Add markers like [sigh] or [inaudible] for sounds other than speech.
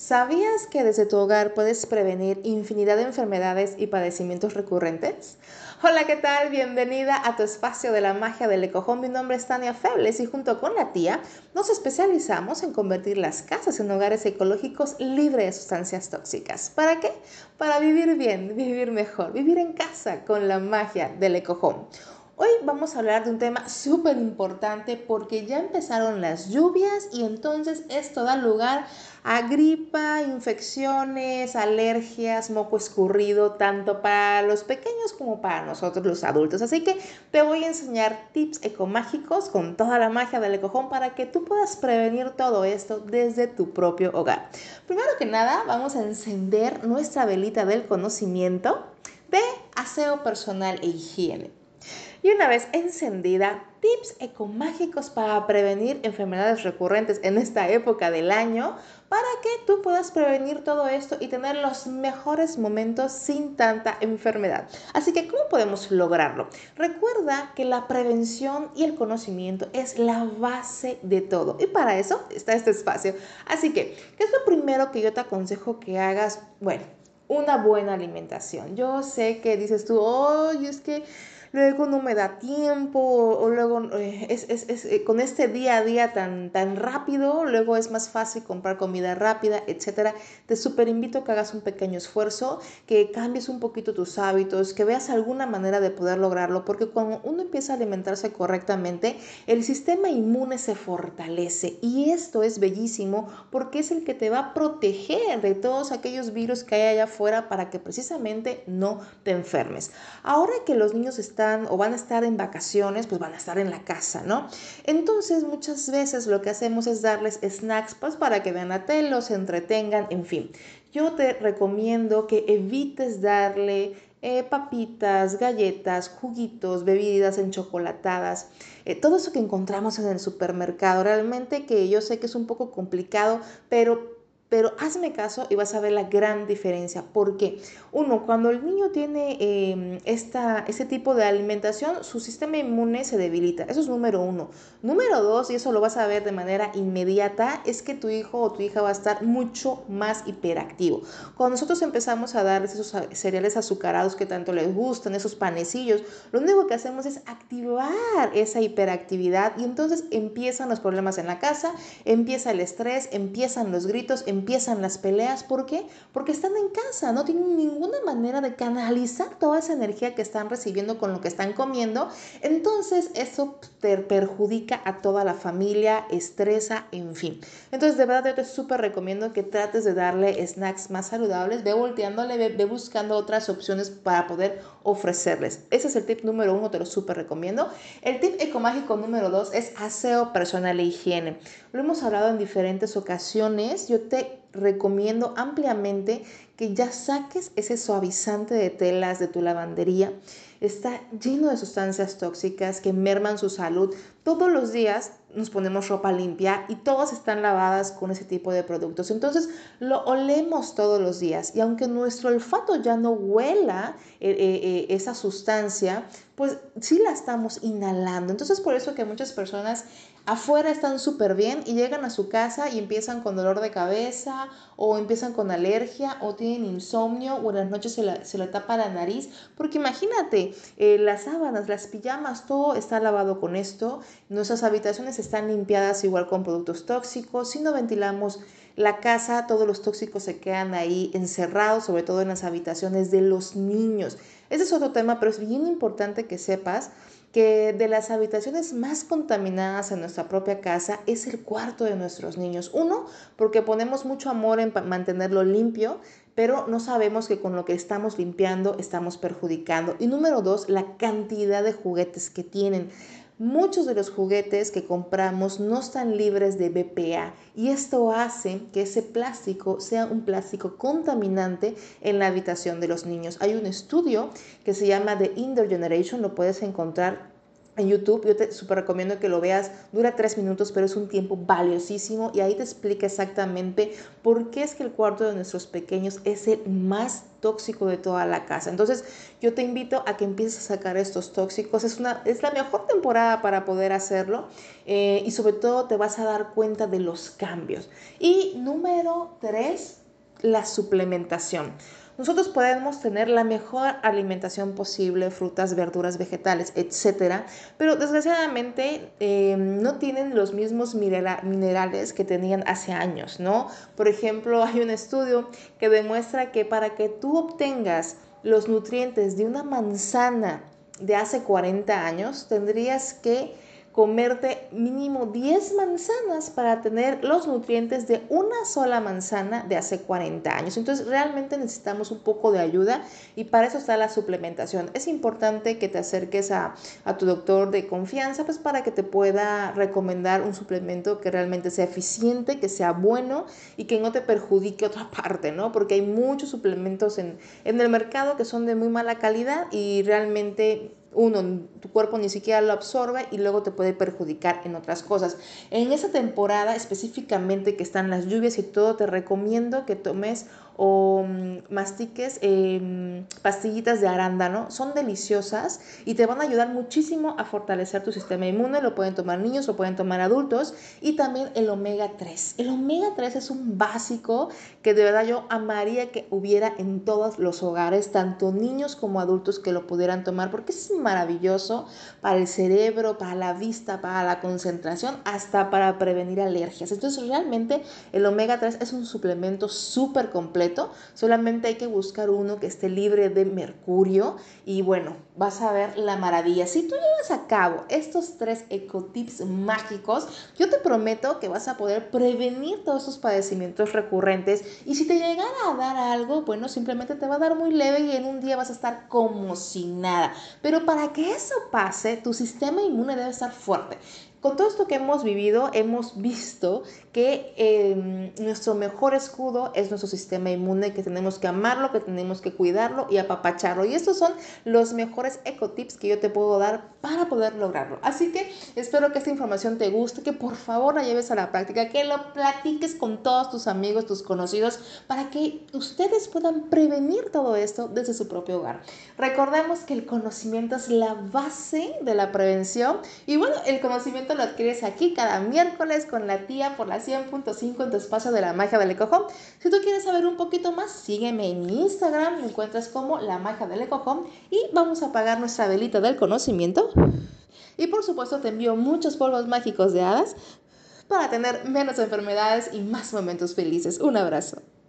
¿Sabías que desde tu hogar puedes prevenir infinidad de enfermedades y padecimientos recurrentes? Hola, ¿qué tal? Bienvenida a tu espacio de la magia del ecojón. Mi nombre es Tania Febles y junto con la tía nos especializamos en convertir las casas en hogares ecológicos libres de sustancias tóxicas. ¿Para qué? Para vivir bien, vivir mejor, vivir en casa con la magia del ecojón. Hoy vamos a hablar de un tema súper importante porque ya empezaron las lluvias y entonces esto da lugar a gripa, infecciones, alergias, moco escurrido, tanto para los pequeños como para nosotros los adultos. Así que te voy a enseñar tips ecomágicos con toda la magia del ecojón para que tú puedas prevenir todo esto desde tu propio hogar. Primero que nada, vamos a encender nuestra velita del conocimiento de aseo personal e higiene. Y una vez encendida, tips ecomágicos para prevenir enfermedades recurrentes en esta época del año para que tú puedas prevenir todo esto y tener los mejores momentos sin tanta enfermedad. Así que, ¿cómo podemos lograrlo? Recuerda que la prevención y el conocimiento es la base de todo y para eso está este espacio. Así que, ¿qué es lo primero que yo te aconsejo que hagas? Bueno, una buena alimentación. Yo sé que dices tú, oh, es que luego no me da tiempo, o, luego eh, es, es, es, eh, con este día a día tan, tan rápido, luego es más fácil comprar comida rápida, etc. Te super invito a que hagas un pequeño esfuerzo, que cambies un poquito tus hábitos, que veas alguna manera de poder lograrlo, porque cuando uno empieza a alimentarse correctamente, el sistema inmune se fortalece y esto es bellísimo porque es el que te va a proteger de todos aquellos virus que hay allá afuera para que precisamente no te enfermes. Ahora que los niños están o van a estar en vacaciones, pues van a estar en la casa, ¿no? Entonces muchas veces lo que hacemos es darles snacks pues para que vean la tele, los entretengan, en fin. Yo te recomiendo que evites darle eh, papitas, galletas, juguitos, bebidas enchocolatadas, eh, todo eso que encontramos en el supermercado. Realmente que yo sé que es un poco complicado, pero pero hazme caso y vas a ver la gran diferencia. Porque, uno, cuando el niño tiene eh, esta, este tipo de alimentación, su sistema inmune se debilita. Eso es número uno. Número dos, y eso lo vas a ver de manera inmediata, es que tu hijo o tu hija va a estar mucho más hiperactivo. Cuando nosotros empezamos a darles esos cereales azucarados que tanto les gustan, esos panecillos, lo único que hacemos es activar esa hiperactividad y entonces empiezan los problemas en la casa, empieza el estrés, empiezan los gritos, empiezan las peleas. ¿Por qué? Porque están en casa, no tienen ninguna manera de canalizar toda esa energía que están recibiendo con lo que están comiendo. Entonces eso te perjudica a toda la familia, estresa, en fin. Entonces de verdad yo te súper recomiendo que trates de darle snacks más saludables, ve volteándole, ve, buscando otras opciones para poder ofrecerles. Ese es el tip número uno, te lo súper recomiendo. El tip ecomágico número dos es aseo personal e higiene. Lo hemos hablado en diferentes ocasiones. Yo te recomiendo ampliamente que ya saques ese suavizante de telas de tu lavandería. Está lleno de sustancias tóxicas que merman su salud. Todos los días nos ponemos ropa limpia y todas están lavadas con ese tipo de productos. Entonces lo olemos todos los días y aunque nuestro olfato ya no huela eh, eh, eh, esa sustancia, pues sí la estamos inhalando. Entonces por eso que muchas personas afuera están súper bien y llegan a su casa y empiezan con dolor de cabeza o empiezan con alergia o tienen insomnio o en las noches se, la, se le tapa la nariz. Porque imagínate, eh, las sábanas, las pijamas, todo está lavado con esto. Nuestras habitaciones están limpiadas igual con productos tóxicos. Si no ventilamos la casa, todos los tóxicos se quedan ahí encerrados, sobre todo en las habitaciones de los niños. Ese es otro tema, pero es bien importante que sepas que de las habitaciones más contaminadas en nuestra propia casa es el cuarto de nuestros niños. Uno, porque ponemos mucho amor en mantenerlo limpio, pero no sabemos que con lo que estamos limpiando estamos perjudicando. Y número dos, la cantidad de juguetes que tienen. Muchos de los juguetes que compramos no están libres de BPA y esto hace que ese plástico sea un plástico contaminante en la habitación de los niños. Hay un estudio que se llama The Indoor Generation, lo puedes encontrar en YouTube. Yo te súper recomiendo que lo veas. Dura tres minutos, pero es un tiempo valiosísimo y ahí te explica exactamente por qué es que el cuarto de nuestros pequeños es el más tóxico de toda la casa. Entonces, yo te invito a que empieces a sacar estos tóxicos. Es, una, es la mejor temporada para poder hacerlo eh, y sobre todo te vas a dar cuenta de los cambios. Y número tres, la suplementación. Nosotros podemos tener la mejor alimentación posible, frutas, verduras, vegetales, etcétera, pero desgraciadamente eh, no tienen los mismos minerales que tenían hace años, ¿no? Por ejemplo, hay un estudio que demuestra que para que tú obtengas los nutrientes de una manzana de hace 40 años, tendrías que comerte mínimo 10 manzanas para tener los nutrientes de una sola manzana de hace 40 años. Entonces realmente necesitamos un poco de ayuda y para eso está la suplementación. Es importante que te acerques a, a tu doctor de confianza pues para que te pueda recomendar un suplemento que realmente sea eficiente, que sea bueno y que no te perjudique otra [laughs] parte, ¿no? Porque hay muchos suplementos en, en el mercado que son de muy mala calidad y realmente uno, tu cuerpo ni siquiera lo absorbe y luego te puede perjudicar en otras cosas. En esa temporada específicamente que están las lluvias y todo, te recomiendo que tomes o mm, mastiques em, pastillitas de arándano. Son deliciosas y te van a ayudar muchísimo a fortalecer tu sistema inmune. Lo pueden tomar niños, lo pueden tomar adultos. Y también el omega 3. El omega 3 es un básico que de verdad yo amaría que hubiera en todos los hogares, tanto niños como adultos que lo pudieran tomar, porque es maravilloso para el cerebro, para la vista, para la concentración, hasta para prevenir alergias. Entonces realmente el omega 3 es un suplemento súper completo solamente hay que buscar uno que esté libre de mercurio y bueno, vas a ver la maravilla. Si tú llevas a cabo estos tres ecotips mágicos, yo te prometo que vas a poder prevenir todos esos padecimientos recurrentes y si te llegara a dar algo, bueno, simplemente te va a dar muy leve y en un día vas a estar como si nada. Pero para que eso pase, tu sistema inmune debe estar fuerte. Con todo esto que hemos vivido, hemos visto que em, nuestro mejor escudo es nuestro sistema inmune, que tenemos que amarlo, que tenemos que cuidarlo y apapacharlo. Y estos son los mejores ecotips que yo te puedo dar para poder lograrlo. Así que espero que esta información te guste, que por favor la lleves a la práctica, que lo platiques con todos tus amigos, tus conocidos, para que ustedes puedan prevenir todo esto desde su propio hogar. Recordemos que el conocimiento es la base de la prevención y bueno, el conocimiento lo adquieres aquí cada miércoles con la tía por la 100.5 en tu espacio de la magia del ecojón. Si tú quieres saber un poquito más, sígueme en mi Instagram, me encuentras como la magia del ecojón y vamos a apagar nuestra velita del conocimiento. Y por supuesto te envío muchos polvos mágicos de hadas para tener menos enfermedades y más momentos felices. Un abrazo.